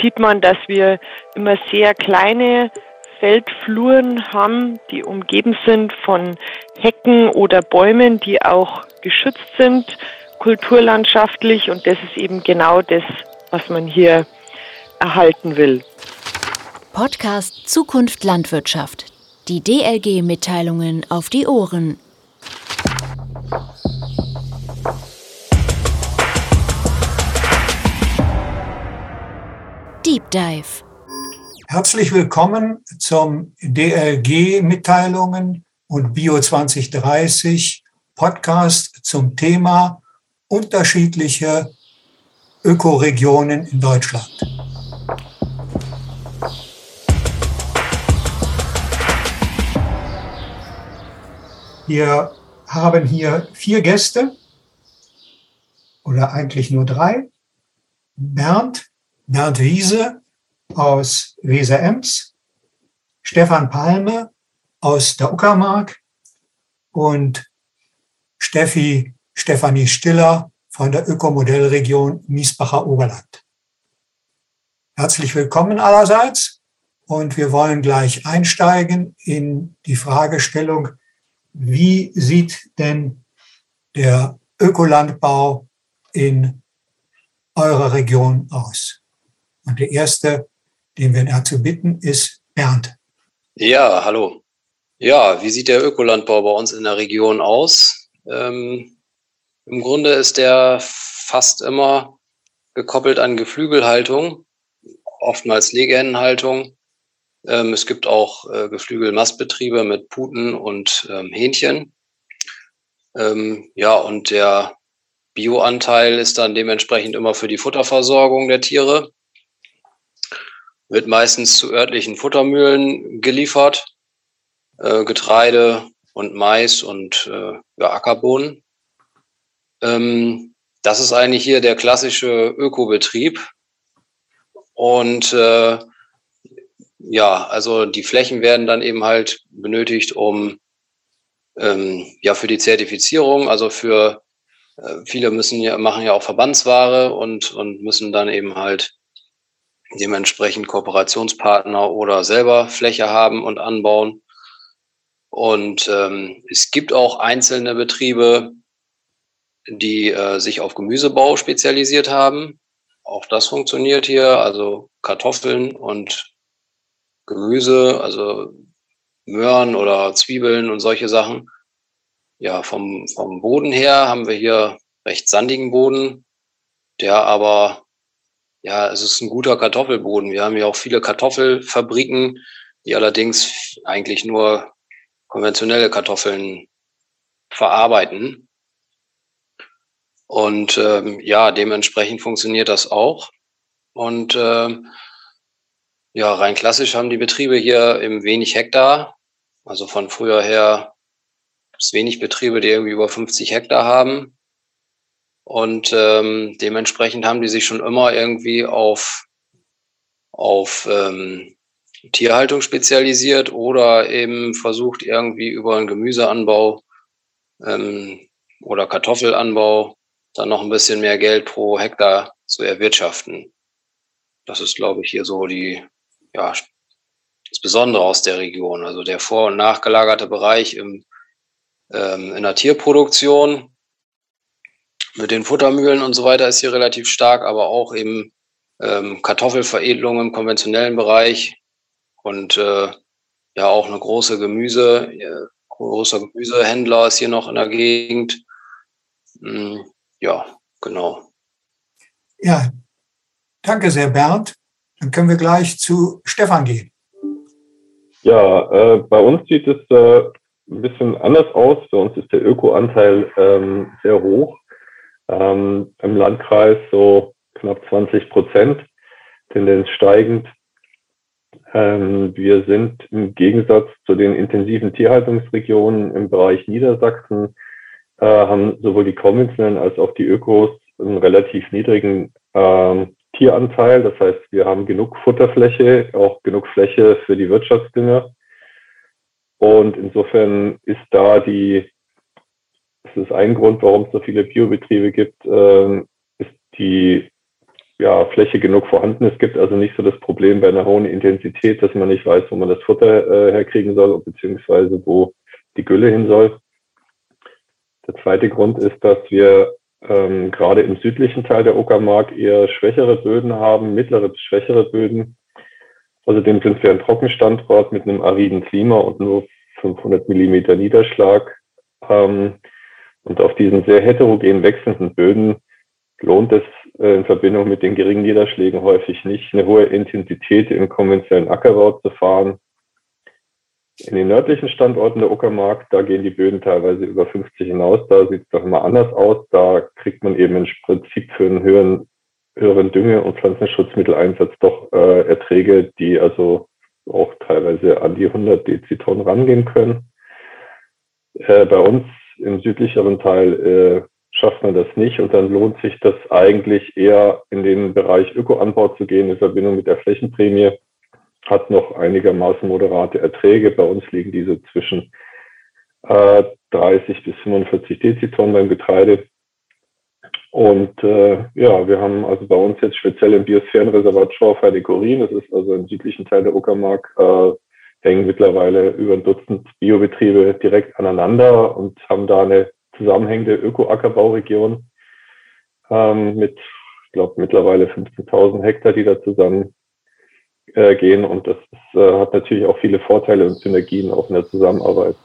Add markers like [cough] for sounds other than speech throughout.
sieht man, dass wir immer sehr kleine Feldfluren haben, die umgeben sind von Hecken oder Bäumen, die auch geschützt sind, kulturlandschaftlich. Und das ist eben genau das, was man hier erhalten will. Podcast Zukunft Landwirtschaft. Die DLG-Mitteilungen auf die Ohren. Dive. Herzlich willkommen zum DLG Mitteilungen und Bio 2030 Podcast zum Thema unterschiedliche Ökoregionen in Deutschland. Wir haben hier vier Gäste oder eigentlich nur drei. Bernd, Bernd Wiese aus Weser-Ems, Stefan Palme aus der Uckermark und Steffi, Stefanie Stiller von der Ökomodellregion Miesbacher Oberland. Herzlich willkommen allerseits und wir wollen gleich einsteigen in die Fragestellung, wie sieht denn der Ökolandbau in eurer Region aus? Und der erste, den wir dazu bitten, ist Bernd. Ja, hallo. Ja, wie sieht der Ökolandbau bei uns in der Region aus? Ähm, Im Grunde ist der fast immer gekoppelt an Geflügelhaltung, oftmals Legehennenhaltung ähm, es gibt auch äh, Geflügelmastbetriebe mit Puten und ähm, Hähnchen. Ähm, ja, und der Bioanteil ist dann dementsprechend immer für die Futterversorgung der Tiere. Wird meistens zu örtlichen Futtermühlen geliefert. Äh, Getreide und Mais und äh, ja, Ackerbohnen. Ähm, das ist eigentlich hier der klassische Ökobetrieb. Und äh, ja, also die Flächen werden dann eben halt benötigt, um ähm, ja für die Zertifizierung, also für äh, viele müssen ja machen ja auch Verbandsware und und müssen dann eben halt dementsprechend Kooperationspartner oder selber Fläche haben und anbauen. Und ähm, es gibt auch einzelne Betriebe, die äh, sich auf Gemüsebau spezialisiert haben. Auch das funktioniert hier, also Kartoffeln und Gemüse, also Möhren oder Zwiebeln und solche Sachen. Ja, vom, vom Boden her haben wir hier recht sandigen Boden, der aber, ja, es ist ein guter Kartoffelboden. Wir haben hier auch viele Kartoffelfabriken, die allerdings eigentlich nur konventionelle Kartoffeln verarbeiten. Und ähm, ja, dementsprechend funktioniert das auch. Und ähm, ja, rein klassisch haben die Betriebe hier im wenig Hektar. Also von früher her es wenig Betriebe, die irgendwie über 50 Hektar haben. Und ähm, dementsprechend haben die sich schon immer irgendwie auf, auf ähm, Tierhaltung spezialisiert oder eben versucht irgendwie über einen Gemüseanbau ähm, oder Kartoffelanbau dann noch ein bisschen mehr Geld pro Hektar zu erwirtschaften. Das ist, glaube ich, hier so die, ja, das Besondere aus der Region. Also der vor- und nachgelagerte Bereich im, ähm, in der Tierproduktion mit den Futtermühlen und so weiter ist hier relativ stark, aber auch eben ähm, Kartoffelveredelung im konventionellen Bereich und äh, ja auch eine große Gemüse, äh, großer Gemüsehändler ist hier noch in der Gegend. Mm, ja, genau. Ja, danke sehr, Bernd. Dann können wir gleich zu Stefan gehen. Ja, äh, bei uns sieht es äh, ein bisschen anders aus. Bei uns ist der Ökoanteil ähm, sehr hoch. Ähm, Im Landkreis so knapp 20 Prozent, Tendenz steigend. Ähm, wir sind im Gegensatz zu den intensiven Tierhaltungsregionen im Bereich Niedersachsen, äh, haben sowohl die konventionellen als auch die Ökos einen relativ niedrigen ähm, Tieranteil. Das heißt, wir haben genug Futterfläche, auch genug Fläche für die Wirtschaftsdünger. Und insofern ist da die, das ist ein Grund, warum es so viele Biobetriebe gibt, äh, ist die ja, Fläche genug vorhanden. Es gibt also nicht so das Problem bei einer hohen Intensität, dass man nicht weiß, wo man das Futter äh, herkriegen soll, beziehungsweise wo die Gülle hin soll. Der zweite Grund ist, dass wir ähm, gerade im südlichen Teil der Uckermark eher schwächere Böden haben, mittlere bis schwächere Böden. Außerdem sind wir ein Trockenstandort mit einem ariden Klima und nur 500 Millimeter Niederschlag. Ähm, und auf diesen sehr heterogen wechselnden Böden lohnt es äh, in Verbindung mit den geringen Niederschlägen häufig nicht, eine hohe Intensität im konventionellen Ackerbau zu fahren. In den nördlichen Standorten der Uckermark, da gehen die Böden teilweise über 50 hinaus, da sieht es doch immer anders aus. Da kriegt man eben im Prinzip für einen höheren, höheren Dünge- und Pflanzenschutzmitteleinsatz doch äh, Erträge, die also auch teilweise an die 100 Dezitonnen rangehen können. Äh, bei uns im südlicheren Teil äh, schafft man das nicht und dann lohnt sich das eigentlich eher in den Bereich Ökoanbau zu gehen in Verbindung mit der Flächenprämie. Hat noch einigermaßen moderate Erträge. Bei uns liegen diese zwischen äh, 30 bis 45 Dezitonnen beim Getreide. Und äh, ja, wir haben also bei uns jetzt speziell im Biosphärenreservat Schorfheide-Korin, das ist also im südlichen Teil der Uckermark, äh, hängen mittlerweile über ein Dutzend Biobetriebe direkt aneinander und haben da eine zusammenhängende Öko-Ackerbauregion ähm, mit, ich glaube, mittlerweile 15.000 Hektar, die da zusammen äh, gehen. Und das ist, äh, hat natürlich auch viele Vorteile und Synergien auch in der Zusammenarbeit.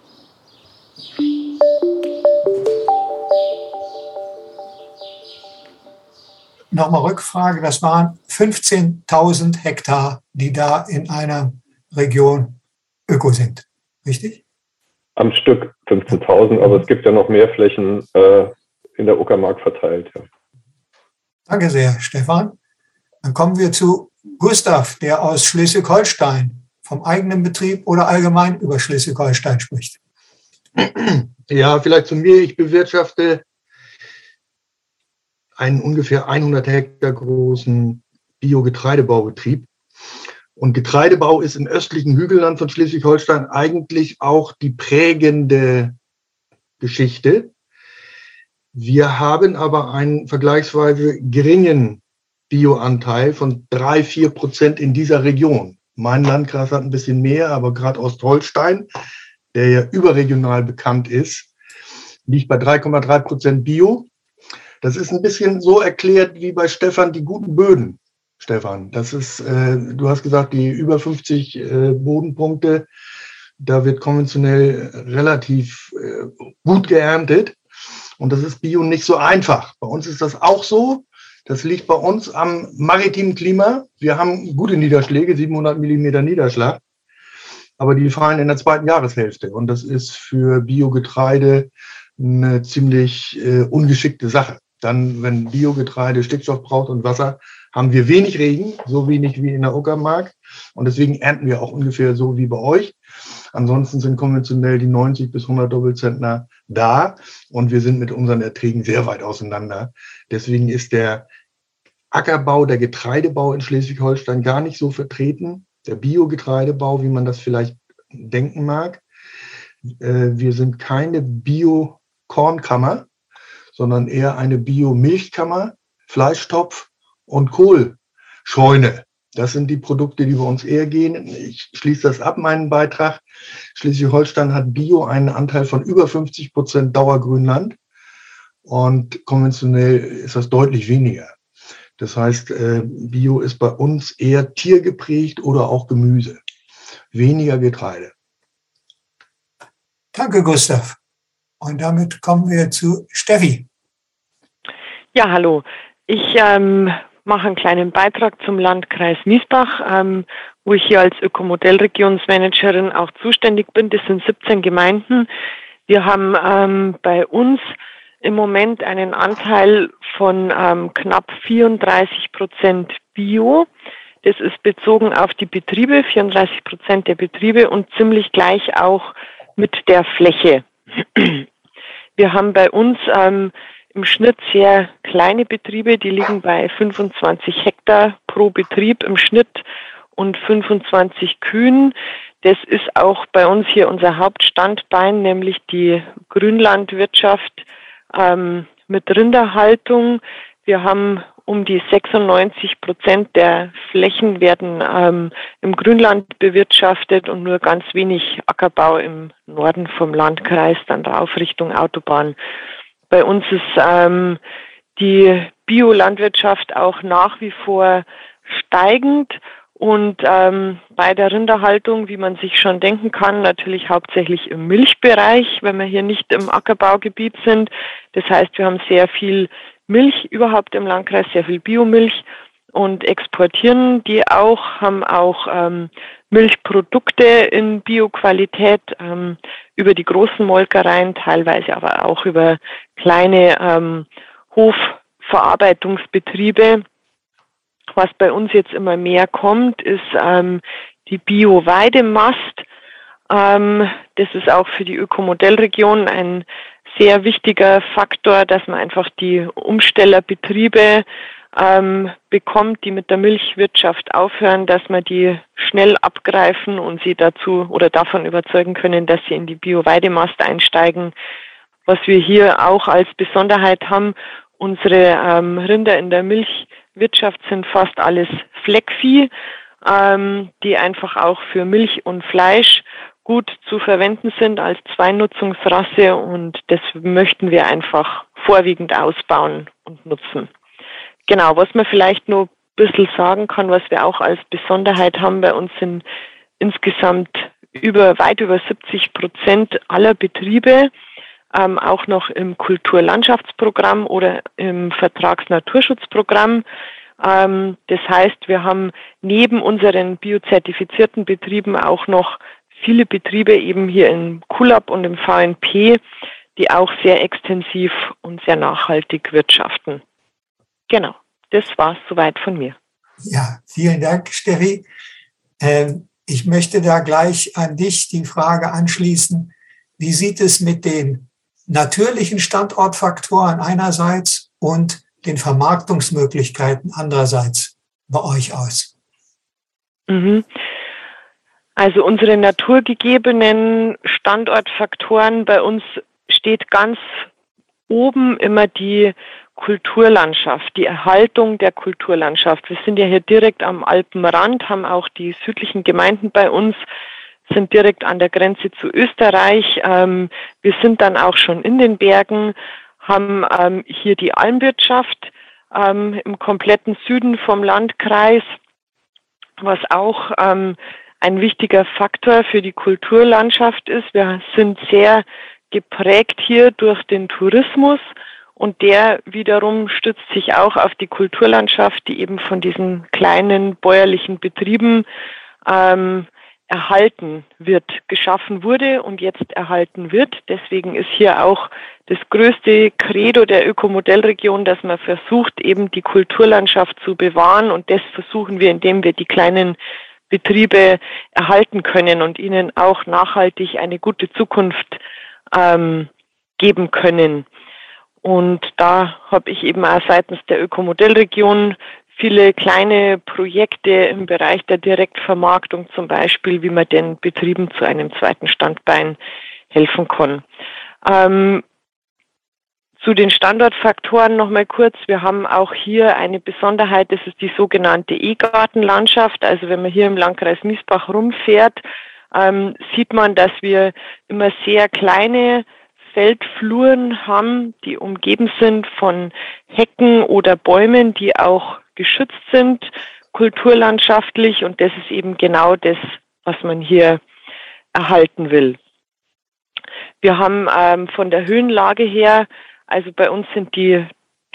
Nochmal Rückfrage, das waren 15.000 Hektar, die da in einer Region öko sind, richtig? am Stück 15.000, aber es gibt ja noch mehr Flächen äh, in der Uckermark verteilt. Ja. Danke sehr, Stefan. Dann kommen wir zu Gustav, der aus Schleswig-Holstein vom eigenen Betrieb oder allgemein über Schleswig-Holstein spricht. Ja, vielleicht zu mir. Ich bewirtschafte einen ungefähr 100 Hektar großen Biogetreidebaubetrieb und Getreidebau ist im östlichen Hügelland von Schleswig-Holstein eigentlich auch die prägende Geschichte. Wir haben aber einen vergleichsweise geringen Bioanteil von drei, vier Prozent in dieser Region. Mein Landkreis hat ein bisschen mehr, aber gerade Ostholstein, der ja überregional bekannt ist, liegt bei 3,3 Prozent Bio. Das ist ein bisschen so erklärt wie bei Stefan die guten Böden. Stefan. Das ist, äh, du hast gesagt, die über 50 äh, Bodenpunkte, da wird konventionell relativ äh, gut geerntet. Und das ist Bio nicht so einfach. Bei uns ist das auch so. Das liegt bei uns am maritimen Klima. Wir haben gute Niederschläge, 700 Millimeter Niederschlag. Aber die fallen in der zweiten Jahreshälfte. Und das ist für Biogetreide eine ziemlich äh, ungeschickte Sache. Dann, wenn Biogetreide Stickstoff braucht und Wasser, haben wir wenig Regen, so wenig wie in der Uckermark. Und deswegen ernten wir auch ungefähr so wie bei euch. Ansonsten sind konventionell die 90 bis 100 Doppelzentner da und wir sind mit unseren Erträgen sehr weit auseinander. Deswegen ist der Ackerbau, der Getreidebau in Schleswig-Holstein gar nicht so vertreten. Der Biogetreidebau, wie man das vielleicht denken mag. Äh, wir sind keine Bio-Kornkammer, sondern eher eine Bio-Milchkammer, Fleischtopf und Kohlscheune. Das sind die Produkte, die bei uns eher gehen. Ich schließe das ab, meinen Beitrag. Schleswig-Holstein hat Bio einen Anteil von über 50 Prozent Dauergrünland und konventionell ist das deutlich weniger. Das heißt, äh, Bio ist bei uns eher tiergeprägt oder auch Gemüse. Weniger Getreide. Danke, Gustav. Und damit kommen wir zu Steffi. Ja, hallo. Ich ähm, mache einen kleinen Beitrag zum Landkreis Miesbach, ähm, wo ich hier als Ökomodellregionsmanagerin auch zuständig bin. Das sind 17 Gemeinden. Wir haben ähm, bei uns im Moment einen Anteil von ähm, knapp 34 Prozent Bio. Das ist bezogen auf die Betriebe, 34 Prozent der Betriebe und ziemlich gleich auch mit der Fläche. Wir haben bei uns ähm, im Schnitt sehr kleine Betriebe, die liegen bei 25 Hektar pro Betrieb im Schnitt und 25 Kühen. Das ist auch bei uns hier unser Hauptstandbein, nämlich die Grünlandwirtschaft ähm, mit Rinderhaltung. Wir haben um die 96 Prozent der Flächen werden ähm, im Grünland bewirtschaftet und nur ganz wenig Ackerbau im Norden vom Landkreis, dann rauf Richtung Autobahn. Bei uns ist ähm, die Biolandwirtschaft auch nach wie vor steigend und ähm, bei der Rinderhaltung, wie man sich schon denken kann, natürlich hauptsächlich im Milchbereich, wenn wir hier nicht im Ackerbaugebiet sind. Das heißt, wir haben sehr viel Milch überhaupt im Landkreis, sehr viel Biomilch und exportieren die auch, haben auch ähm, Milchprodukte in Bioqualität ähm, über die großen Molkereien, teilweise aber auch über kleine ähm, Hofverarbeitungsbetriebe was bei uns jetzt immer mehr kommt, ist ähm, die Bio-Weidemast. Ähm, das ist auch für die Ökomodellregion ein sehr wichtiger Faktor, dass man einfach die Umstellerbetriebe ähm, bekommt, die mit der Milchwirtschaft aufhören, dass man die schnell abgreifen und sie dazu oder davon überzeugen können, dass sie in die Bio-Weidemast einsteigen. Was wir hier auch als Besonderheit haben, unsere ähm, Rinder in der Milch Wirtschaft sind fast alles Fleckvieh, ähm, die einfach auch für Milch und Fleisch gut zu verwenden sind als Zweinutzungsrasse und das möchten wir einfach vorwiegend ausbauen und nutzen. Genau, was man vielleicht nur ein bisschen sagen kann, was wir auch als Besonderheit haben bei uns sind insgesamt über weit über 70 Prozent aller Betriebe ähm, auch noch im Kulturlandschaftsprogramm oder im Vertragsnaturschutzprogramm. Ähm, das heißt, wir haben neben unseren biozertifizierten Betrieben auch noch viele Betriebe eben hier im KULAB und im VNP, die auch sehr extensiv und sehr nachhaltig wirtschaften. Genau, das war es soweit von mir. Ja, vielen Dank, Steffi. Ähm, ich möchte da gleich an dich die Frage anschließen. Wie sieht es mit den natürlichen Standortfaktoren einerseits und den Vermarktungsmöglichkeiten andererseits bei euch aus? Mhm. Also unsere naturgegebenen Standortfaktoren bei uns steht ganz oben immer die Kulturlandschaft, die Erhaltung der Kulturlandschaft. Wir sind ja hier direkt am Alpenrand, haben auch die südlichen Gemeinden bei uns sind direkt an der Grenze zu Österreich. Ähm, wir sind dann auch schon in den Bergen, haben ähm, hier die Almwirtschaft ähm, im kompletten Süden vom Landkreis, was auch ein wichtiger Faktor für die Kulturlandschaft ist. Wir sind sehr geprägt hier durch den Tourismus und der wiederum stützt sich auch auf die Kulturlandschaft, die eben von diesen kleinen bäuerlichen Betrieben ähm, erhalten wird, geschaffen wurde und jetzt erhalten wird. Deswegen ist hier auch das größte Credo der Ökomodellregion, dass man versucht, eben die Kulturlandschaft zu bewahren. Und das versuchen wir, indem wir die kleinen Betriebe erhalten können und ihnen auch nachhaltig eine gute Zukunft ähm, geben können. Und da habe ich eben auch seitens der Ökomodellregion viele kleine Projekte im Bereich der Direktvermarktung zum Beispiel, wie man den Betrieben zu einem zweiten Standbein helfen kann. Ähm, zu den Standortfaktoren nochmal kurz. Wir haben auch hier eine Besonderheit, das ist die sogenannte E-Gartenlandschaft. Also wenn man hier im Landkreis Miesbach rumfährt, ähm, sieht man, dass wir immer sehr kleine Feldfluren haben, die umgeben sind von Hecken oder Bäumen, die auch geschützt sind, kulturlandschaftlich. Und das ist eben genau das, was man hier erhalten will. Wir haben ähm, von der Höhenlage her, also bei uns sind die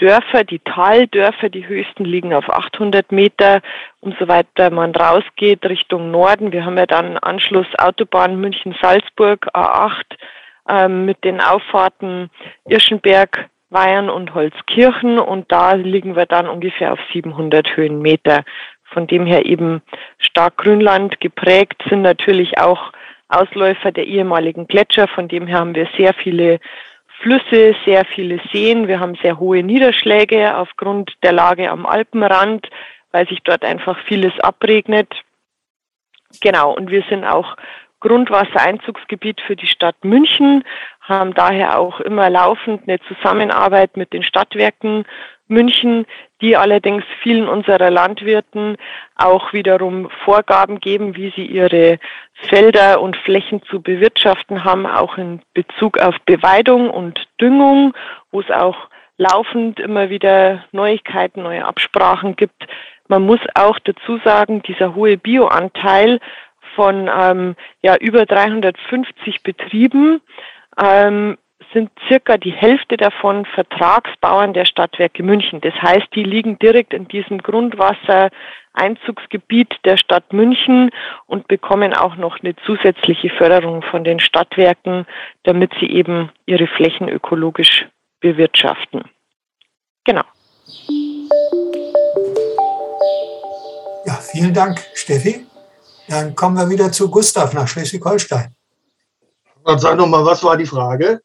Dörfer, die Taldörfer, die höchsten liegen auf 800 Meter. Umso weiter man rausgeht Richtung Norden, wir haben ja dann Anschluss Autobahn München-Salzburg, A8, ähm, mit den Auffahrten Irschenberg, Weihern und Holzkirchen und da liegen wir dann ungefähr auf 700 Höhenmeter. Von dem her eben stark Grünland geprägt sind natürlich auch Ausläufer der ehemaligen Gletscher. Von dem her haben wir sehr viele Flüsse, sehr viele Seen. Wir haben sehr hohe Niederschläge aufgrund der Lage am Alpenrand, weil sich dort einfach vieles abregnet. Genau, und wir sind auch Grundwassereinzugsgebiet für die Stadt München, haben daher auch immer laufend eine Zusammenarbeit mit den Stadtwerken München, die allerdings vielen unserer Landwirten auch wiederum Vorgaben geben, wie sie ihre Felder und Flächen zu bewirtschaften haben, auch in Bezug auf Beweidung und Düngung, wo es auch laufend immer wieder Neuigkeiten, neue Absprachen gibt. Man muss auch dazu sagen, dieser hohe Bioanteil von ähm, ja, über 350 Betrieben ähm, sind circa die Hälfte davon Vertragsbauern der Stadtwerke München. Das heißt, die liegen direkt in diesem Grundwassereinzugsgebiet der Stadt München und bekommen auch noch eine zusätzliche Förderung von den Stadtwerken, damit sie eben ihre Flächen ökologisch bewirtschaften. Genau. Ja, vielen Dank, Steffi. Dann kommen wir wieder zu Gustav nach Schleswig-Holstein. Dann sag noch mal, was war die Frage?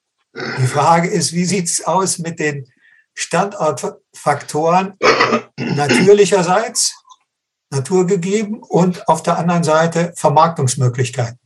Die Frage ist, wie sieht es aus mit den Standortfaktoren [coughs] natürlicherseits, naturgegeben und auf der anderen Seite Vermarktungsmöglichkeiten?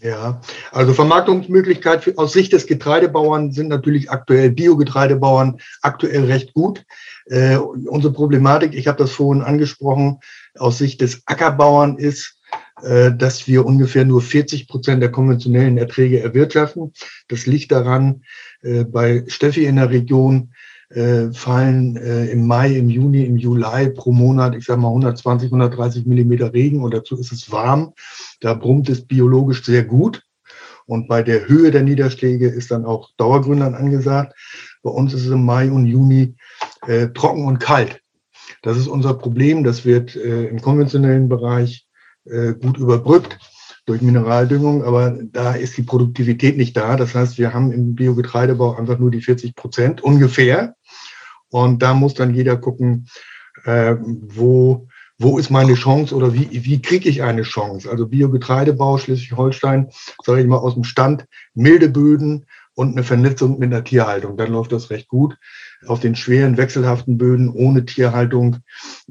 Ja, also Vermarktungsmöglichkeiten aus Sicht des Getreidebauern sind natürlich aktuell Biogetreidebauern aktuell recht gut. Äh, unsere Problematik, ich habe das vorhin angesprochen, aus Sicht des Ackerbauern ist, dass wir ungefähr nur 40 Prozent der konventionellen Erträge erwirtschaften. Das liegt daran, äh, bei Steffi in der Region äh, fallen im Mai, im Juni, im Juli pro Monat, ich sage mal 120, 130 Millimeter Regen und dazu ist es warm. Da brummt es biologisch sehr gut. Und bei der Höhe der Niederschläge ist dann auch Dauergrünland angesagt. Bei uns ist es im Mai und Juni äh, trocken und kalt. Das ist unser Problem. Das wird äh, im konventionellen Bereich äh, gut überbrückt durch Mineraldüngung, aber da ist die Produktivität nicht da. Das heißt, wir haben im Biogetreidebau einfach nur die 40 Prozent ungefähr. Und da muss dann jeder gucken, äh, wo, wo ist meine Chance oder wie, wie kriege ich eine Chance? Also Biogetreidebau Schleswig-Holstein, sage ich mal aus dem Stand, milde Böden und eine Vernetzung mit einer Tierhaltung. Dann läuft das recht gut auf den schweren wechselhaften Böden ohne Tierhaltung,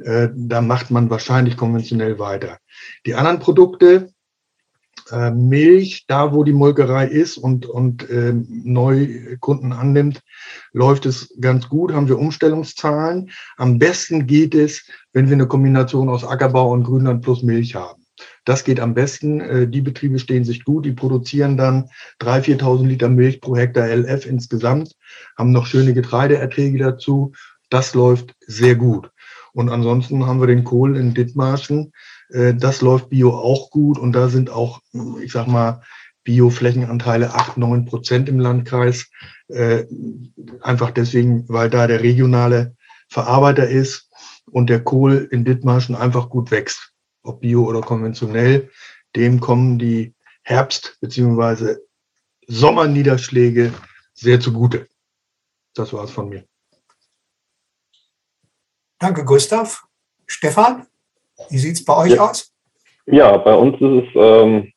äh, da macht man wahrscheinlich konventionell weiter. Die anderen Produkte, äh, Milch, da wo die Molkerei ist und, und äh, Neukunden annimmt, läuft es ganz gut, haben wir Umstellungszahlen. Am besten geht es, wenn wir eine Kombination aus Ackerbau und Grünland plus Milch haben. Das geht am besten. Äh, die Betriebe stehen sich gut, die produzieren dann 3.000, 4.000 Liter Milch pro Hektar LF insgesamt, haben noch schöne Getreideerträge dazu. Das läuft sehr gut. Und ansonsten haben wir den Kohl in Dithmarschen. Äh, das läuft Bio auch gut und da sind auch, ich sag mal, Bioflächenanteile 8, 9 Prozent im Landkreis. Äh, einfach deswegen, weil da der regionale Verarbeiter ist und der Kohl in Dithmarschen einfach gut wächst ob bio oder konventionell, dem kommen die Herbst- bzw. Sommerniederschläge sehr zugute. Das war es von mir. Danke, Gustav. Stefan, wie sieht es bei euch ja. aus? Ja, bei uns ist es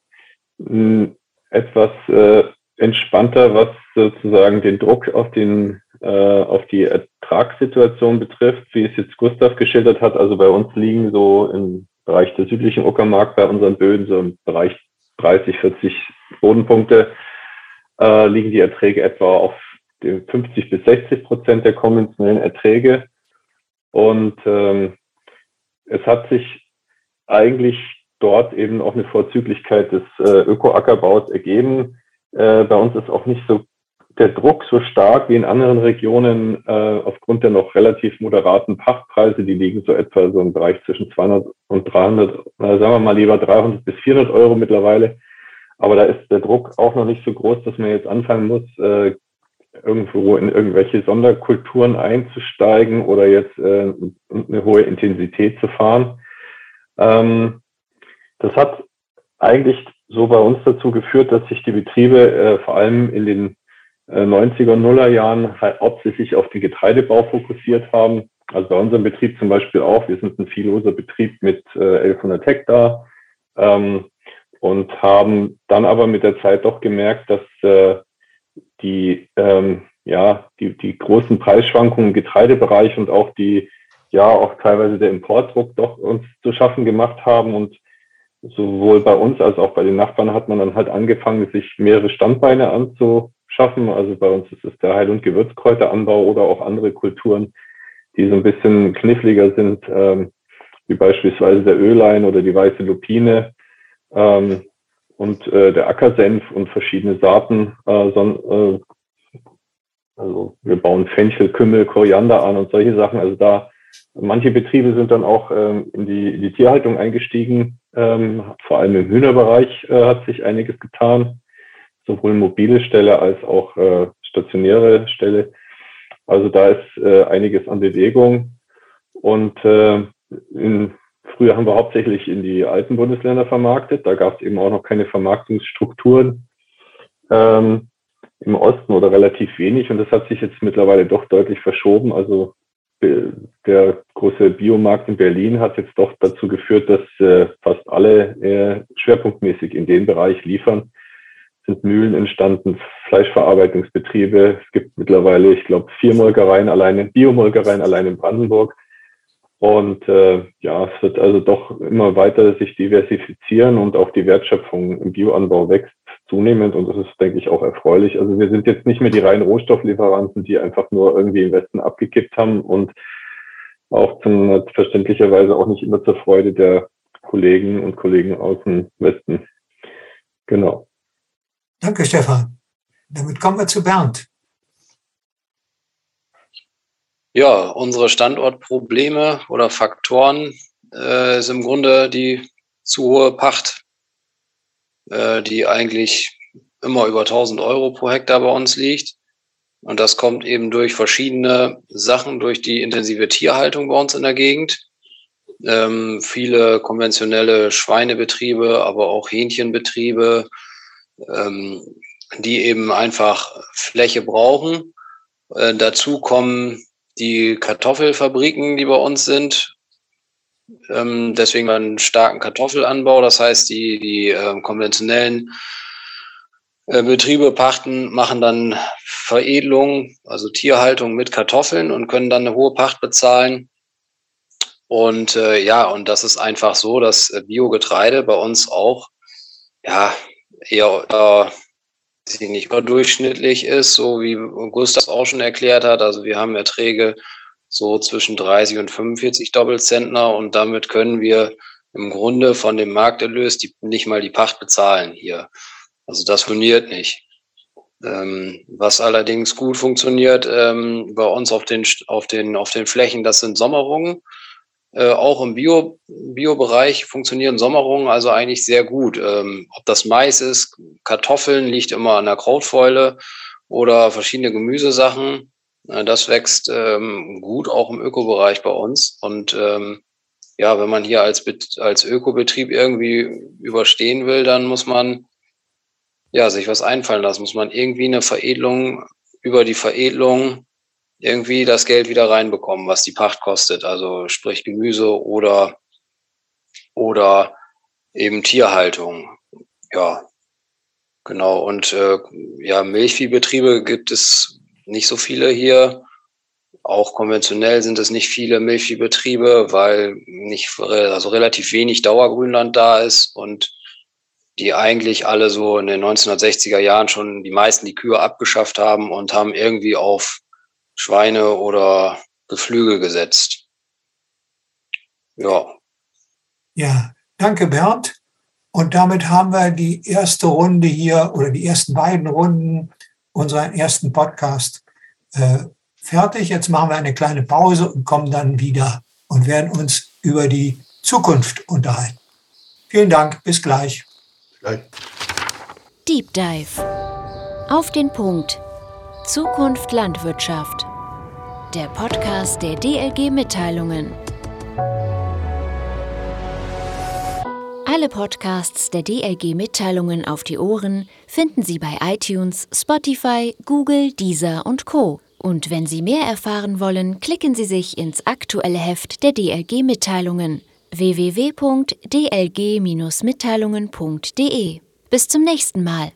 ähm, etwas äh, entspannter, was sozusagen den Druck auf, den, äh, auf die Ertragssituation betrifft, wie es jetzt Gustav geschildert hat. Also bei uns liegen so im Bereich der südlichen Uckermark bei unseren Böden, so im Bereich 30, 40 Bodenpunkte, äh, liegen die Erträge etwa auf 50 bis 60 Prozent der konventionellen Erträge. Und ähm, es hat sich eigentlich dort eben auch eine Vorzüglichkeit des äh, Ökoackerbaus ergeben. Äh, bei uns ist auch nicht so der Druck so stark wie in anderen Regionen äh, aufgrund der noch relativ moderaten Pachtpreise. Die liegen so etwa so im Bereich zwischen 200 und 300, na, sagen wir mal lieber 300 bis 400 Euro mittlerweile. Aber da ist der Druck auch noch nicht so groß, dass man jetzt anfangen muss, äh, irgendwo in irgendwelche Sonderkulturen einzusteigen oder jetzt äh, eine hohe Intensität zu fahren. Ähm, das hat eigentlich so bei uns dazu geführt, dass sich die Betriebe äh, vor allem in den 90er und Nuller Jahren halt hauptsächlich auf den Getreidebau fokussiert haben. Also bei unserem Betrieb zum Beispiel auch. Wir sind ein vielloser Betrieb mit äh, 1100 Hektar ähm, und haben dann aber mit der Zeit doch gemerkt, dass äh, die, ähm, ja, die, die großen Preisschwankungen im Getreidebereich und auch die, ja, auch teilweise der Importdruck doch uns zu schaffen gemacht haben und sowohl bei uns als auch bei den Nachbarn hat man dann halt angefangen, sich mehrere Standbeine anzu, schaffen. Also bei uns ist es der Heil- und Gewürzkräuteranbau oder auch andere Kulturen, die so ein bisschen kniffliger sind, ähm, wie beispielsweise der Ölein oder die weiße Lupine ähm, und äh, der Ackersenf und verschiedene Saaten. Äh, son, äh, also wir bauen Fenchel, Kümmel, Koriander an und solche Sachen. Also da manche Betriebe sind dann auch ähm, in, die, in die Tierhaltung eingestiegen. Ähm, vor allem im Hühnerbereich äh, hat sich einiges getan, sowohl mobile Stelle als auch äh, stationäre Stelle. Also da ist äh, einiges an Bewegung. Und äh, in, früher haben wir hauptsächlich in die alten Bundesländer vermarktet. Da gab es eben auch noch keine Vermarktungsstrukturen ähm, im Osten oder relativ wenig. Und das hat sich jetzt mittlerweile doch deutlich verschoben. Also äh, der große Biomarkt in Berlin hat jetzt doch dazu geführt, dass äh, fast alle äh, schwerpunktmäßig in den Bereich liefern sind Mühlen entstanden, Fleischverarbeitungsbetriebe. Es gibt mittlerweile, ich glaube, vier Molkereien alleine, Biomolkereien allein in Brandenburg. Und äh, ja, es wird also doch immer weiter sich diversifizieren und auch die Wertschöpfung im Bioanbau wächst zunehmend und das ist, denke ich, auch erfreulich. Also wir sind jetzt nicht mehr die reinen Rohstofflieferanten, die einfach nur irgendwie im Westen abgekippt haben und auch zum, verständlicherweise auch nicht immer zur Freude der Kollegen und Kollegen aus dem Westen. Genau. Danke, Stefan. Damit kommen wir zu Bernd. Ja, unsere Standortprobleme oder Faktoren äh, ist im Grunde die zu hohe Pacht, äh, die eigentlich immer über 1000 Euro pro Hektar bei uns liegt. Und das kommt eben durch verschiedene Sachen, durch die intensive Tierhaltung bei uns in der Gegend. Ähm, viele konventionelle Schweinebetriebe, aber auch Hähnchenbetriebe, ähm, die eben einfach Fläche brauchen. Äh, dazu kommen die Kartoffelfabriken, die bei uns sind. Ähm, deswegen einen starken Kartoffelanbau. Das heißt, die, die äh, konventionellen äh, Betriebe pachten, machen dann Veredelung, also Tierhaltung mit Kartoffeln und können dann eine hohe Pacht bezahlen. Und äh, ja, und das ist einfach so, dass Biogetreide bei uns auch ja eher äh, nicht überdurchschnittlich ist, so wie Gustav auch schon erklärt hat. Also wir haben Erträge so zwischen 30 und 45 Doppelzentner und damit können wir im Grunde von dem Markterlös die, nicht mal die Pacht bezahlen hier. Also das funktioniert nicht. Ähm, was allerdings gut funktioniert ähm, bei uns auf den, auf, den, auf den Flächen, das sind Sommerungen. Äh, auch im Bio, Bio-Bereich funktionieren Sommerungen also eigentlich sehr gut. Ähm, ob das Mais ist, Kartoffeln liegt immer an der Krautfäule oder verschiedene Gemüsesachen. Äh, das wächst ähm, gut auch im Ökobereich bei uns. Und ähm, ja, wenn man hier als, als Ökobetrieb irgendwie überstehen will, dann muss man ja sich was einfallen lassen. Muss man irgendwie eine Veredelung über die Veredelung irgendwie das Geld wieder reinbekommen, was die Pacht kostet. Also sprich Gemüse oder, oder eben Tierhaltung. Ja, genau. Und äh, ja, Milchviehbetriebe gibt es nicht so viele hier. Auch konventionell sind es nicht viele Milchviehbetriebe, weil nicht, also relativ wenig Dauergrünland da ist und die eigentlich alle so in den 1960er Jahren schon die meisten die Kühe abgeschafft haben und haben irgendwie auf Schweine oder Geflügel gesetzt. Ja. Ja, danke Bernd. Und damit haben wir die erste Runde hier oder die ersten beiden Runden unserer ersten Podcast äh, fertig. Jetzt machen wir eine kleine Pause und kommen dann wieder und werden uns über die Zukunft unterhalten. Vielen Dank, bis gleich. Gleich. Deep Dive. Auf den Punkt. Zukunft Landwirtschaft der Podcast der DLG Mitteilungen. Alle Podcasts der DLG Mitteilungen auf die Ohren finden Sie bei iTunes, Spotify, Google, Deezer und Co. Und wenn Sie mehr erfahren wollen, klicken Sie sich ins aktuelle Heft der DLG Mitteilungen www.dlg-mitteilungen.de. Bis zum nächsten Mal.